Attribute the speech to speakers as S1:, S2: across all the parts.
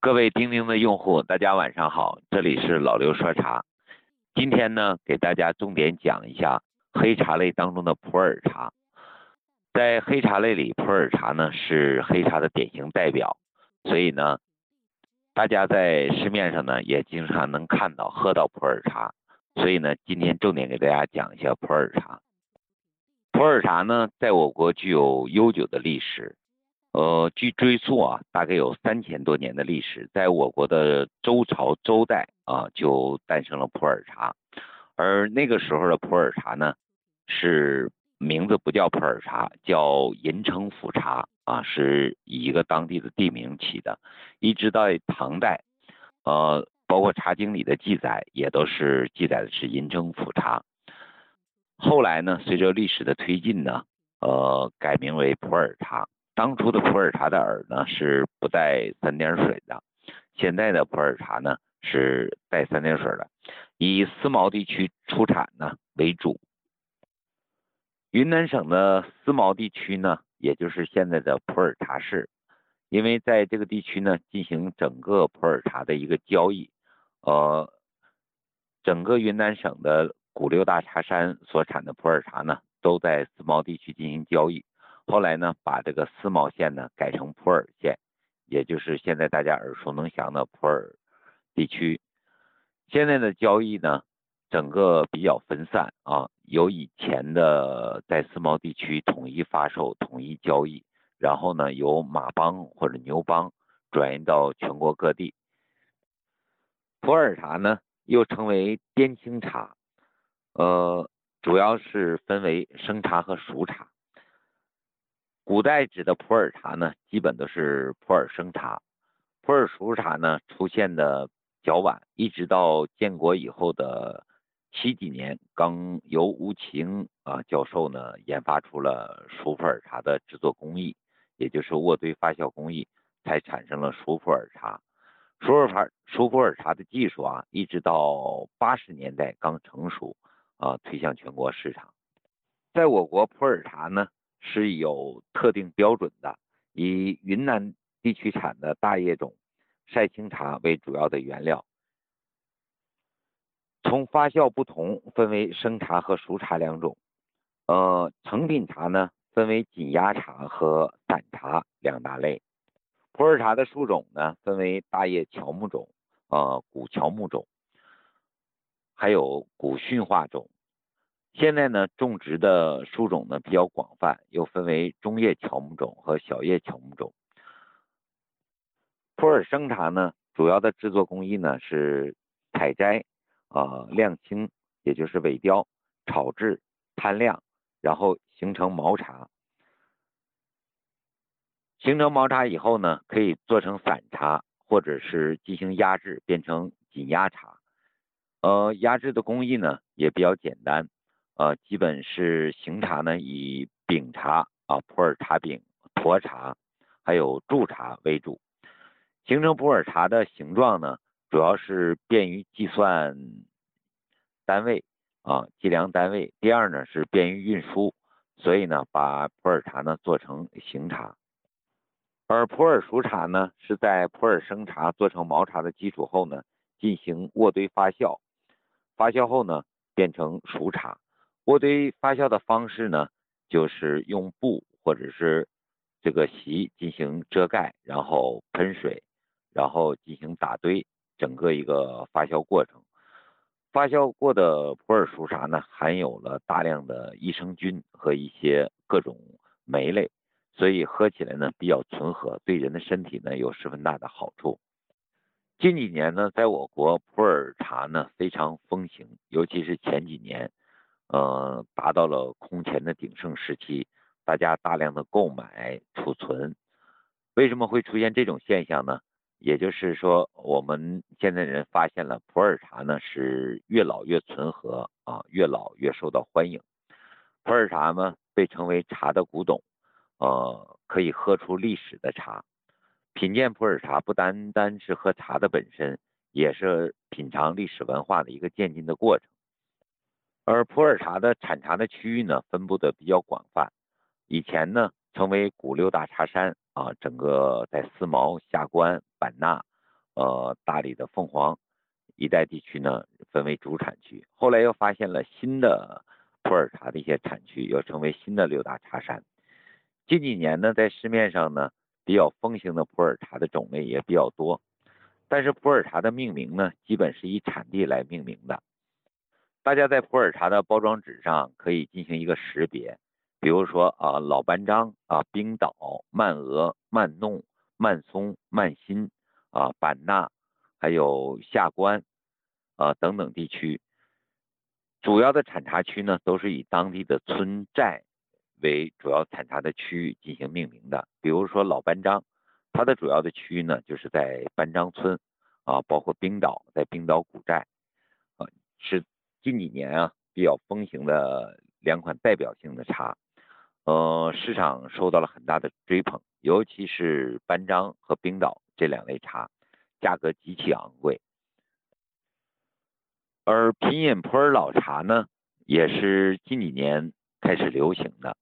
S1: 各位钉钉的用户，大家晚上好，这里是老刘说茶。今天呢，给大家重点讲一下黑茶类当中的普洱茶。在黑茶类里，普洱茶呢是黑茶的典型代表，所以呢，大家在市面上呢也经常能看到、喝到普洱茶。所以呢，今天重点给大家讲一下普洱茶。普洱茶呢，在我国具有悠久的历史。呃，据追溯啊，大概有三千多年的历史，在我国的周朝周代啊，就诞生了普洱茶。而那个时候的普洱茶呢，是名字不叫普洱茶，叫银城府茶啊，是以一个当地的地名起的。一直到唐代，呃，包括《茶经》里的记载，也都是记载的是银城府茶。后来呢，随着历史的推进呢，呃，改名为普洱茶。当初的普洱茶的饵呢是不带三点水的，现在的普洱茶呢是带三点水的，以思茅地区出产呢为主。云南省的思茅地区呢，也就是现在的普洱茶市，因为在这个地区呢进行整个普洱茶的一个交易，呃，整个云南省的古六大茶山所产的普洱茶呢都在思茅地区进行交易。后来呢，把这个思茅县呢改成普洱县，也就是现在大家耳熟能详的普洱地区。现在的交易呢，整个比较分散啊，由以前的在思茅地区统一发售、统一交易，然后呢，由马帮或者牛帮转移到全国各地。普洱茶呢，又称为滇青茶，呃，主要是分为生茶和熟茶。古代指的普洱茶呢，基本都是普洱生茶，普洱熟茶呢出现的较晚，一直到建国以后的七几年，刚由吴晴啊教授呢研发出了熟普洱茶的制作工艺，也就是渥堆发酵工艺，才产生了熟普洱茶。熟普洱熟普洱茶的技术啊，一直到八十年代刚成熟啊，推向全国市场。在我国，普洱茶呢。是有特定标准的，以云南地区产的大叶种晒青茶为主要的原料。从发酵不同，分为生茶和熟茶两种。呃，成品茶呢，分为紧压茶和散茶两大类。普洱茶的树种呢，分为大叶乔木种、呃古乔木种，还有古驯化种。现在呢，种植的树种呢比较广泛，又分为中叶乔木种和小叶乔木种。普洱生茶呢，主要的制作工艺呢是采摘、啊晾青，也就是萎凋、炒制、摊晾，然后形成毛茶。形成毛茶以后呢，可以做成散茶，或者是进行压制，变成紧压茶。呃，压制的工艺呢也比较简单。呃，基本是行茶呢，以饼茶啊、普洱茶饼、沱茶，还有柱茶为主。形成普洱茶的形状呢，主要是便于计算单位啊，计量单位。第二呢，是便于运输，所以呢，把普洱茶呢做成行茶。而普洱熟茶呢，是在普洱生茶做成毛茶的基础后呢，进行渥堆发酵，发酵后呢，变成熟茶。锅堆发酵的方式呢，就是用布或者是这个席进行遮盖，然后喷水，然后进行打堆，整个一个发酵过程。发酵过的普洱熟茶呢，含有了大量的益生菌和一些各种酶类，所以喝起来呢比较醇和，对人的身体呢有十分大的好处。近几年呢，在我国普洱茶呢非常风行，尤其是前几年。呃，达到了空前的鼎盛时期，大家大量的购买储存。为什么会出现这种现象呢？也就是说，我们现在人发现了普洱茶呢是越老越醇和啊，越老越受到欢迎。普洱茶呢被称为茶的古董，呃，可以喝出历史的茶。品鉴普洱茶不单单是喝茶的本身，也是品尝历史文化的一个渐进的过程。而普洱茶的产茶的区域呢，分布的比较广泛。以前呢，称为古六大茶山啊，整个在思茅、下关、版纳呃大理的凤凰一带地区呢分为主产区，后来又发现了新的普洱茶的一些产区，又成为新的六大茶山。近几年呢，在市面上呢比较风行的普洱茶的种类也比较多，但是普洱茶的命名呢，基本是以产地来命名的。大家在普洱茶的包装纸上可以进行一个识别，比如说啊老班章啊冰岛曼俄曼弄曼松曼辛啊版纳，还有下关啊等等地区，主要的产茶区呢都是以当地的村寨为主要产茶的区域进行命名的。比如说老班章，它的主要的区域呢就是在班章村啊，包括冰岛在冰岛古寨啊是。近几年啊，比较风行的两款代表性的茶，呃，市场受到了很大的追捧，尤其是班章和冰岛这两类茶，价格极其昂贵。而品饮普洱老茶呢，也是近几年开始流行的，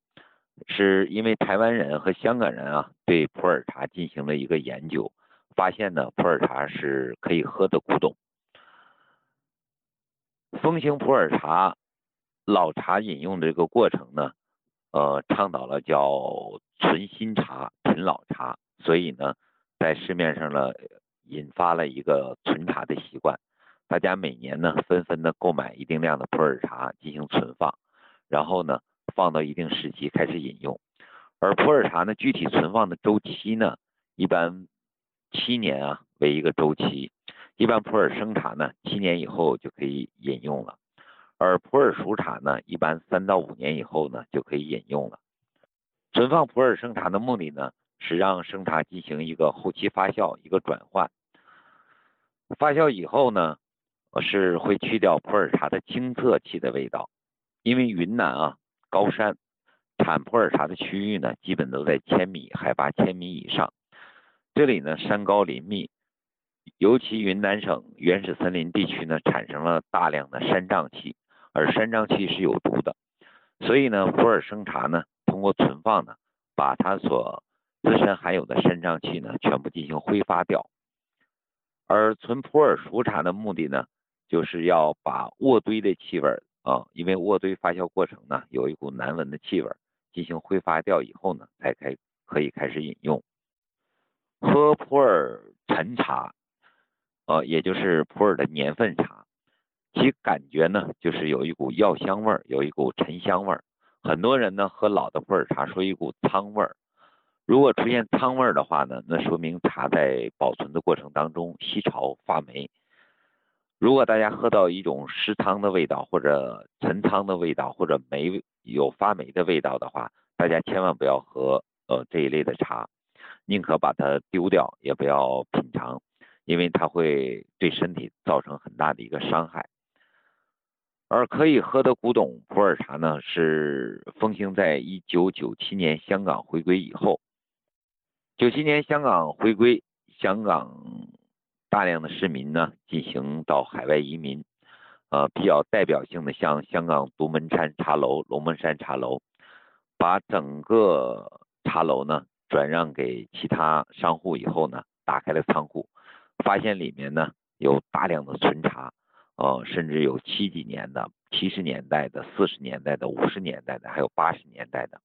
S1: 是因为台湾人和香港人啊，对普洱茶进行了一个研究，发现呢，普洱茶是可以喝的古董。风行普洱茶老茶饮用的这个过程呢，呃，倡导了叫存新茶品老茶，所以呢，在市面上呢，引发了一个存茶的习惯。大家每年呢，纷纷的购买一定量的普洱茶进行存放，然后呢，放到一定时期开始饮用。而普洱茶呢，具体存放的周期呢，一般七年啊为一个周期。一般普洱生茶呢，七年以后就可以饮用了，而普洱熟茶呢，一般三到五年以后呢就可以饮用了。存放普洱生茶的目的呢，是让生茶进行一个后期发酵、一个转换。发酵以后呢，是会去掉普洱茶的清涩气的味道。因为云南啊高山，产普洱茶的区域呢，基本都在千米海拔千米以上，这里呢山高林密。尤其云南省原始森林地区呢，产生了大量的山瘴气，而山瘴气是有毒的，所以呢，普洱生茶呢，通过存放呢，把它所自身含有的山瘴气呢，全部进行挥发掉。而存普洱熟茶的目的呢，就是要把渥堆的气味啊，因为渥堆发酵过程呢，有一股难闻的气味，进行挥发掉以后呢，才开可以开始饮用。喝普洱陈茶。呃，也就是普洱的年份茶，其感觉呢，就是有一股药香味儿，有一股沉香味儿。很多人呢喝老的普洱茶，说一股苍味儿。如果出现苍味儿的话呢，那说明茶在保存的过程当中吸潮发霉。如果大家喝到一种湿汤的味道，或者陈汤的味道，或者霉有发霉的味道的话，大家千万不要喝呃这一类的茶，宁可把它丢掉，也不要品尝。因为它会对身体造成很大的一个伤害，而可以喝的古董普洱茶呢，是风行在一九九七年香港回归以后。九七年香港回归，香港大量的市民呢进行到海外移民，呃，比较代表性的像香港独门山茶楼、龙门山茶楼，把整个茶楼呢转让给其他商户以后呢，打开了仓库。发现里面呢有大量的存茶，呃，甚至有七几年的、七十年代的、四十年代的、五十年代的，还有八十年代的。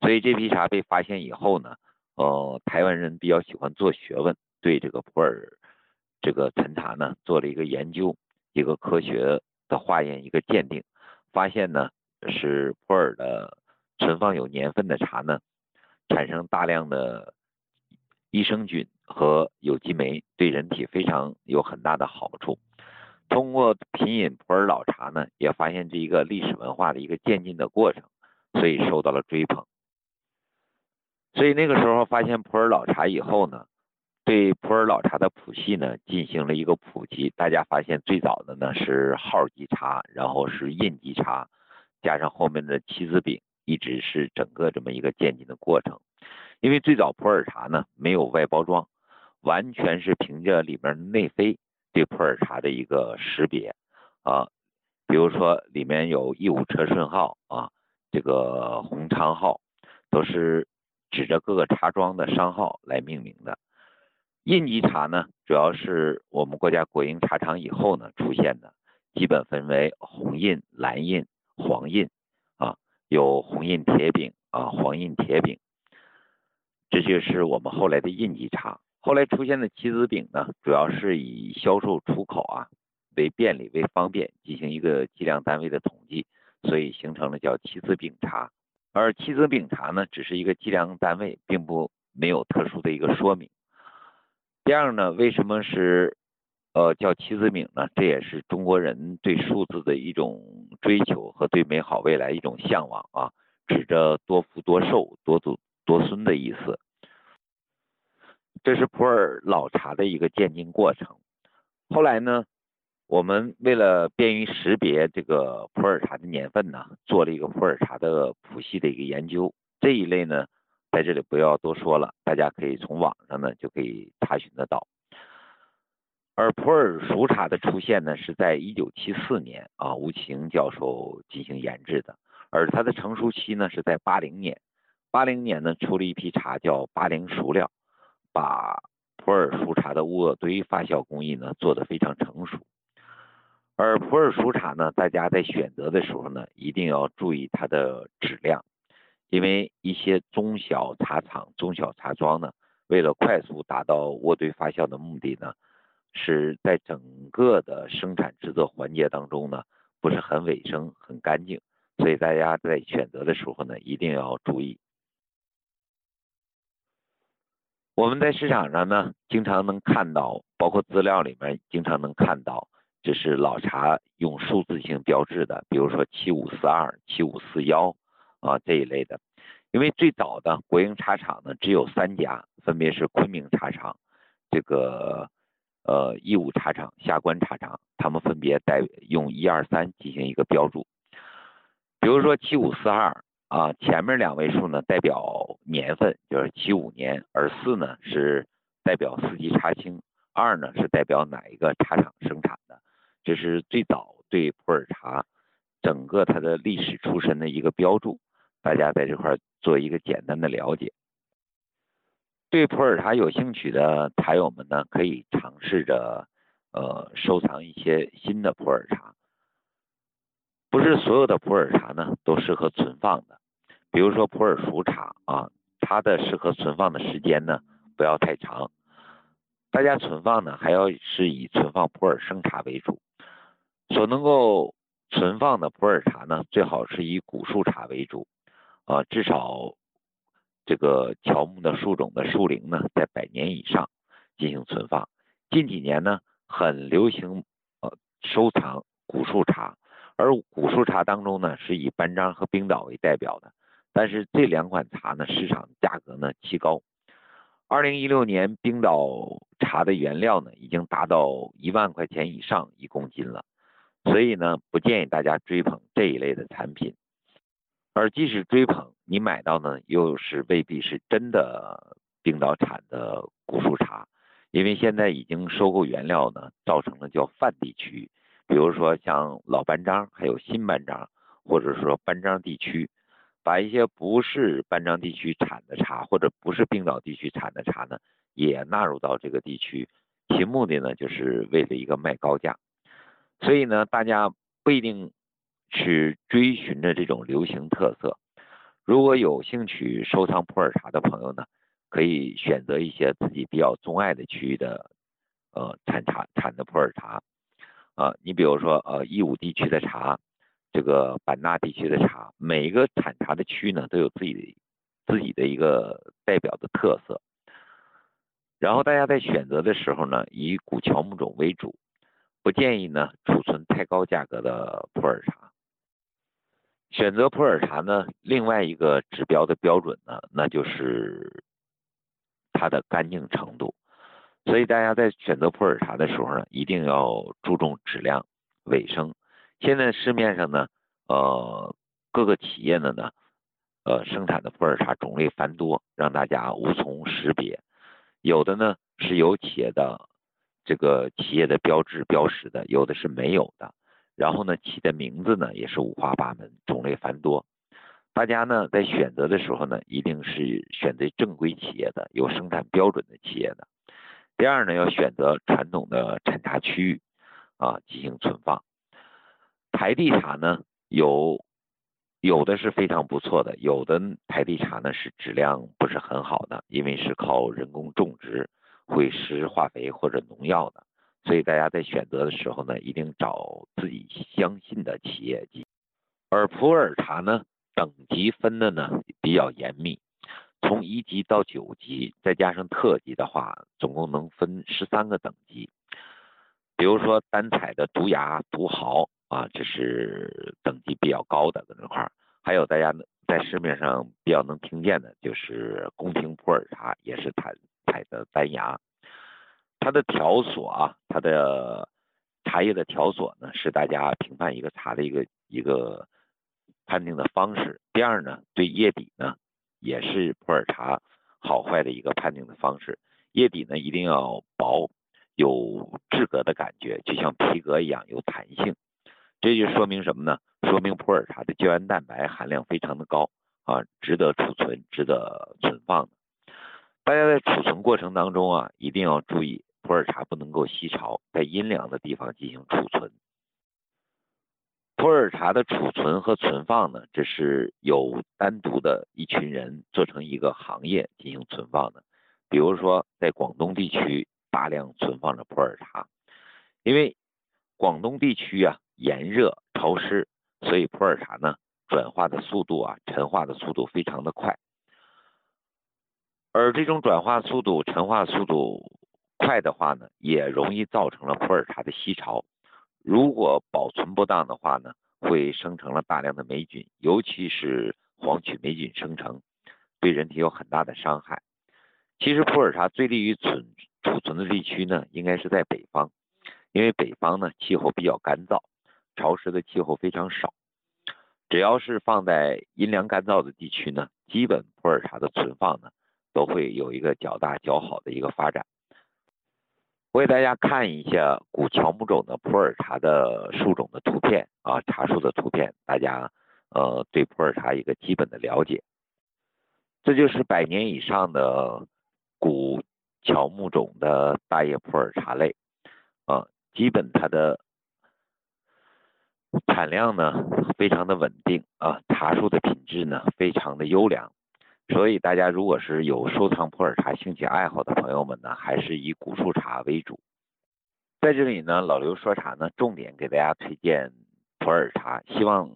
S1: 所以这批茶被发现以后呢，呃，台湾人比较喜欢做学问，对这个普洱这个陈茶呢做了一个研究，一个科学的化验，一个鉴定，发现呢是普洱的存放有年份的茶呢，产生大量的益生菌。和有机酶对人体非常有很大的好处。通过品饮普洱老茶呢，也发现这一个历史文化的一个渐进的过程，所以受到了追捧。所以那个时候发现普洱老茶以后呢，对普洱老茶的谱系呢进行了一个普及。大家发现最早的呢是号级茶，然后是印级茶，加上后面的七字饼，一直是整个这么一个渐进的过程。因为最早普洱茶呢没有外包装。完全是凭着里面内飞对普洱茶的一个识别啊，比如说里面有义乌车顺号啊，这个红昌号，都是指着各个茶庄的商号来命名的。印级茶呢，主要是我们国家国营茶厂以后呢出现的，基本分为红印、蓝印、黄印啊，有红印铁饼啊，黄印铁饼，这就是我们后来的印级茶。后来出现的七子饼呢，主要是以销售出口啊为便利为方便进行一个计量单位的统计，所以形成了叫七子饼茶。而七子饼茶呢，只是一个计量单位，并不没有特殊的一个说明。第二呢，为什么是呃叫七子饼呢？这也是中国人对数字的一种追求和对美好未来一种向往啊，指着多福多寿、多祖多孙的意思。这是普洱老茶的一个渐进过程。后来呢，我们为了便于识别这个普洱茶的年份呢，做了一个普洱茶的谱系的一个研究。这一类呢。在这里不要多说了，大家可以从网上呢就可以查询得到。而普洱熟茶的出现呢，是在一九七四年啊，吴启英教授进行研制的，而它的成熟期呢是在八零年。八零年呢出了一批茶叫八零熟料，把普洱熟茶的渥堆发酵工艺呢做得非常成熟。而普洱熟茶呢，大家在选择的时候呢，一定要注意它的质量。因为一些中小茶厂、中小茶庄呢，为了快速达到渥堆发酵的目的呢，是在整个的生产制作环节当中呢，不是很卫生、很干净，所以大家在选择的时候呢，一定要注意。我们在市场上呢，经常能看到，包括资料里面经常能看到，这是老茶用数字性标志的，比如说七五四二、七五四幺。啊，这一类的，因为最早的国营茶厂呢只有三家，分别是昆明茶厂、这个呃义乌茶厂、下关茶厂，他们分别带用一二三进行一个标注。比如说七五四二啊，前面两位数呢代表年份，就是七五年，而四呢是代表四季茶青，二呢是代表哪一个茶厂生产的，这是最早对普洱茶整个它的历史出身的一个标注。大家在这块做一个简单的了解。对普洱茶有兴趣的茶友们呢，可以尝试着呃收藏一些新的普洱茶。不是所有的普洱茶呢都适合存放的，比如说普洱熟茶啊，它的适合存放的时间呢不要太长。大家存放呢还要是以存放普洱生茶为主，所能够存放的普洱茶呢，最好是以古树茶为主。啊，至少这个乔木的树种的树龄呢，在百年以上进行存放。近几年呢，很流行呃收藏古树茶，而古树茶当中呢，是以班章和冰岛为代表的。但是这两款茶呢，市场价格呢奇高。二零一六年，冰岛茶的原料呢，已经达到一万块钱以上一公斤了，所以呢，不建议大家追捧这一类的产品。而即使追捧，你买到呢，又是未必是真的冰岛产的古树茶，因为现在已经收购原料呢，造成了叫泛地区，比如说像老班章，还有新班章，或者说班章地区，把一些不是班章地区产的茶，或者不是冰岛地区产的茶呢，也纳入到这个地区，其目的呢，就是为了一个卖高价，所以呢，大家不一定。去追寻着这种流行特色。如果有兴趣收藏普洱茶的朋友呢，可以选择一些自己比较钟爱的区域的，呃，产茶产的普洱茶。啊，你比如说，呃，义乌地区的茶，这个版纳地区的茶，每一个产茶的区域呢，都有自己自己的一个代表的特色。然后大家在选择的时候呢，以古乔木种为主，不建议呢储存太高价格的普洱茶。选择普洱茶呢，另外一个指标的标准呢，那就是它的干净程度。所以大家在选择普洱茶的时候呢，一定要注重质量、卫生。现在市面上呢，呃，各个企业的呢，呃，生产的普洱茶种类繁多，让大家无从识别。有的呢是有企业的这个企业的标志标识的，有的是没有的。然后呢，起的名字呢也是五花八门，种类繁多。大家呢在选择的时候呢，一定是选择正规企业的、有生产标准的企业的。第二呢，要选择传统的产茶区域啊进行存放。台地茶呢，有有的是非常不错的，有的台地茶呢是质量不是很好的，因为是靠人工种植，会施化肥或者农药的，所以大家在选择的时候呢，一定找自己相信的企业。而普洱茶呢，等级分的呢比较严密。从一级到九级，再加上特级的话，总共能分十三个等级。比如说单采的独芽、独豪啊，这是等级比较高的在这块儿。还有大家在市面上比较能听见的，就是宫廷普洱茶，也是采采的单芽。它的条索啊，它的茶叶的条索呢，是大家评判一个茶的一个一个判定的方式。第二呢，对叶底呢。也是普洱茶好坏的一个判定的方式。叶底呢一定要薄，有质革的感觉，就像皮革一样有弹性。这就说明什么呢？说明普洱茶的胶原蛋白含量非常的高啊，值得储存、值得存放。大家在储存过程当中啊，一定要注意普洱茶不能够吸潮，在阴凉的地方进行储存。普洱茶的储存和存放呢，这是有单独的一群人做成一个行业进行存放的。比如说，在广东地区大量存放着普洱茶，因为广东地区啊炎热潮湿，所以普洱茶呢转化的速度啊陈化的速度非常的快。而这种转化速度、陈化速度快的话呢，也容易造成了普洱茶的吸潮。如果保存不当的话呢，会生成了大量的霉菌，尤其是黄曲霉菌生成，对人体有很大的伤害。其实普洱茶最利于存储存的地区呢，应该是在北方，因为北方呢气候比较干燥，潮湿的气候非常少。只要是放在阴凉干燥的地区呢，基本普洱茶的存放呢都会有一个较大较好的一个发展。我给大家看一下古乔木种的普洱茶的树种的图片啊，茶树的图片，大家呃对普洱茶一个基本的了解。这就是百年以上的古乔木种的大叶普洱茶类啊，基本它的产量呢非常的稳定啊，茶树的品质呢非常的优良。所以大家如果是有收藏普洱茶兴趣爱好的朋友们呢，还是以古树茶为主。在这里呢，老刘说茶呢，重点给大家推荐普洱茶，希望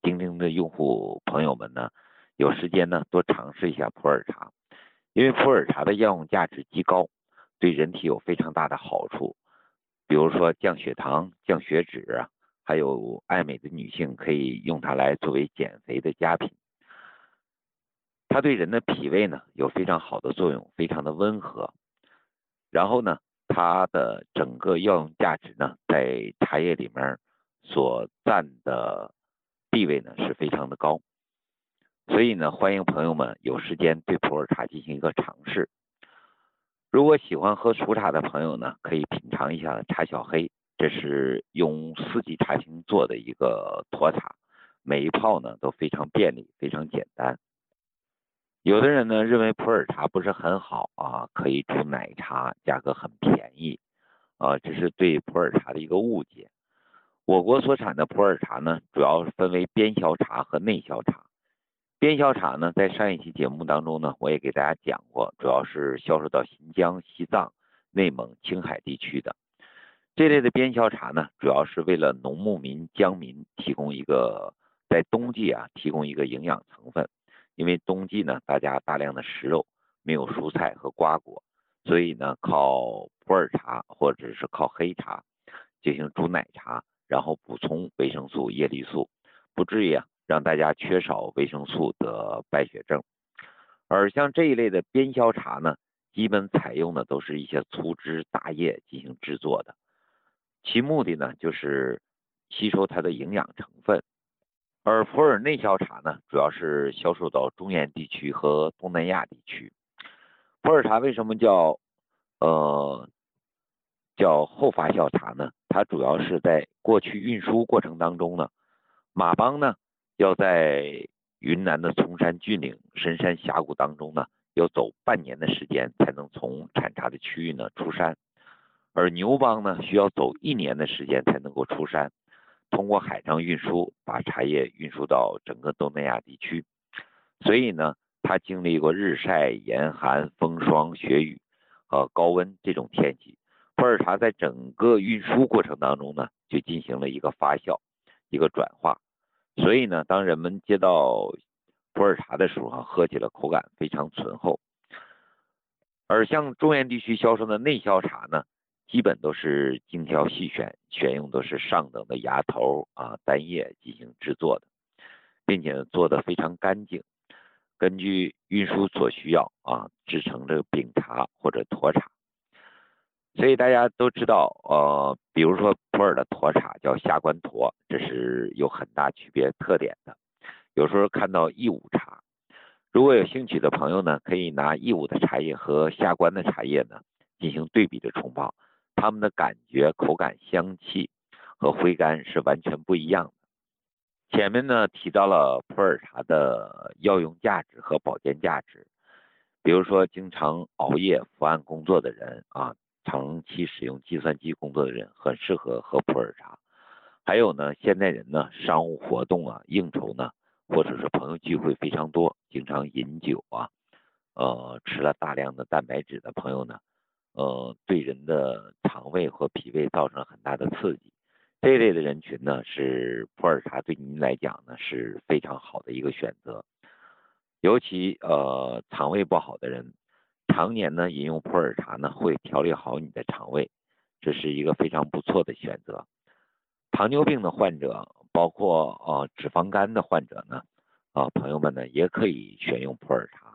S1: 钉钉的用户朋友们呢，有时间呢多尝试一下普洱茶，因为普洱茶的药用价值极高，对人体有非常大的好处，比如说降血糖、降血脂，还有爱美的女性可以用它来作为减肥的佳品。它对人的脾胃呢有非常好的作用，非常的温和。然后呢，它的整个药用价值呢，在茶叶里面所占的地位呢是非常的高。所以呢，欢迎朋友们有时间对普洱茶进行一个尝试。如果喜欢喝熟茶的朋友呢，可以品尝一下茶小黑，这是用四季茶青做的一个沱茶，每一泡呢都非常便利，非常简单。有的人呢认为普洱茶不是很好啊，可以煮奶茶，价格很便宜，啊，这是对普洱茶的一个误解。我国所产的普洱茶呢，主要分为边销茶和内销茶。边销茶呢，在上一期节目当中呢，我也给大家讲过，主要是销售到新疆、西藏、内蒙、青海地区的。这类的边销茶呢，主要是为了农牧民、江民提供一个在冬季啊，提供一个营养成分。因为冬季呢，大家大量的食肉，没有蔬菜和瓜果，所以呢，靠普洱茶或者是靠黑茶进行煮奶茶，然后补充维生素、叶绿素，不至于啊让大家缺少维生素得败血症。而像这一类的边销茶呢，基本采用的都是一些粗枝大叶进行制作的，其目的呢就是吸收它的营养成分。而普洱内销茶呢，主要是销售到中原地区和东南亚地区。普洱茶为什么叫呃叫后发酵茶呢？它主要是在过去运输过程当中呢，马帮呢要在云南的崇山峻岭、深山峡谷当中呢要走半年的时间才能从产茶的区域呢出山，而牛帮呢需要走一年的时间才能够出山，通过海上运输把茶叶运输到整个东南亚地区。所以呢，它经历过日晒、严寒、风霜、雪雨和高温这种天气。普洱茶在整个运输过程当中呢，就进行了一个发酵、一个转化。所以呢，当人们接到普洱茶的时候，喝起来口感非常醇厚。而像中原地区销售的内销茶呢，基本都是精挑细选，选用都是上等的芽头啊单叶进行制作的，并且做的非常干净。根据运输所需要啊，制成这个饼茶或者沱茶。所以大家都知道，呃，比如说普洱的沱茶叫下关沱，这是有很大区别特点的。有时候看到义乌茶，如果有兴趣的朋友呢，可以拿义乌的茶叶和下关的茶叶呢进行对比的冲泡，它们的感觉、口感、香气和回甘是完全不一样的。前面呢提到了普洱茶的药用价值和保健价值，比如说经常熬夜伏案工作的人啊。长期使用计算机工作的人很适合喝普洱茶。还有呢，现代人呢，商务活动啊、应酬呢，或者是朋友聚会非常多，经常饮酒啊，呃，吃了大量的蛋白质的朋友呢，呃，对人的肠胃和脾胃造成很大的刺激。这类的人群呢，是普洱茶对您来讲呢是非常好的一个选择。尤其呃，肠胃不好的人。常年呢饮用普洱茶呢，会调理好你的肠胃，这是一个非常不错的选择。糖尿病的患者，包括呃脂肪肝的患者呢，啊朋友们呢也可以选用普洱茶。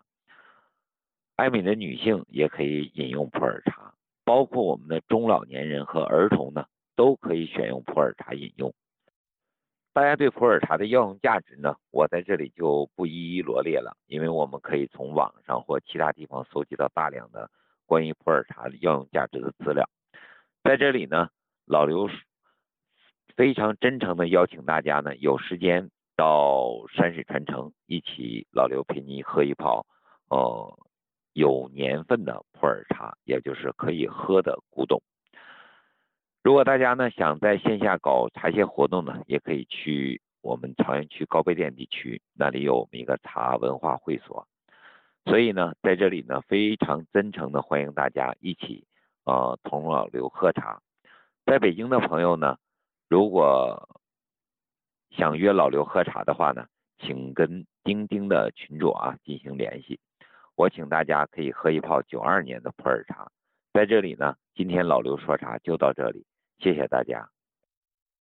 S1: 爱美的女性也可以饮用普洱茶，包括我们的中老年人和儿童呢，都可以选用普洱茶饮用。大家对普洱茶的药用价值呢，我在这里就不一一罗列了，因为我们可以从网上或其他地方搜集到大量的关于普洱茶的药用价值的资料。在这里呢，老刘非常真诚的邀请大家呢，有时间到山水传承，一起老刘陪你喝一泡，呃，有年份的普洱茶，也就是可以喝的古董。如果大家呢想在线下搞茶歇活动呢，也可以去我们朝阳区高碑店地区，那里有我们一个茶文化会所。所以呢，在这里呢，非常真诚的欢迎大家一起呃同老刘喝茶。在北京的朋友呢，如果想约老刘喝茶的话呢，请跟钉钉的群主啊进行联系。我请大家可以喝一泡九二年的普洱茶。在这里呢，今天老刘说茶就到这里。谢谢大家。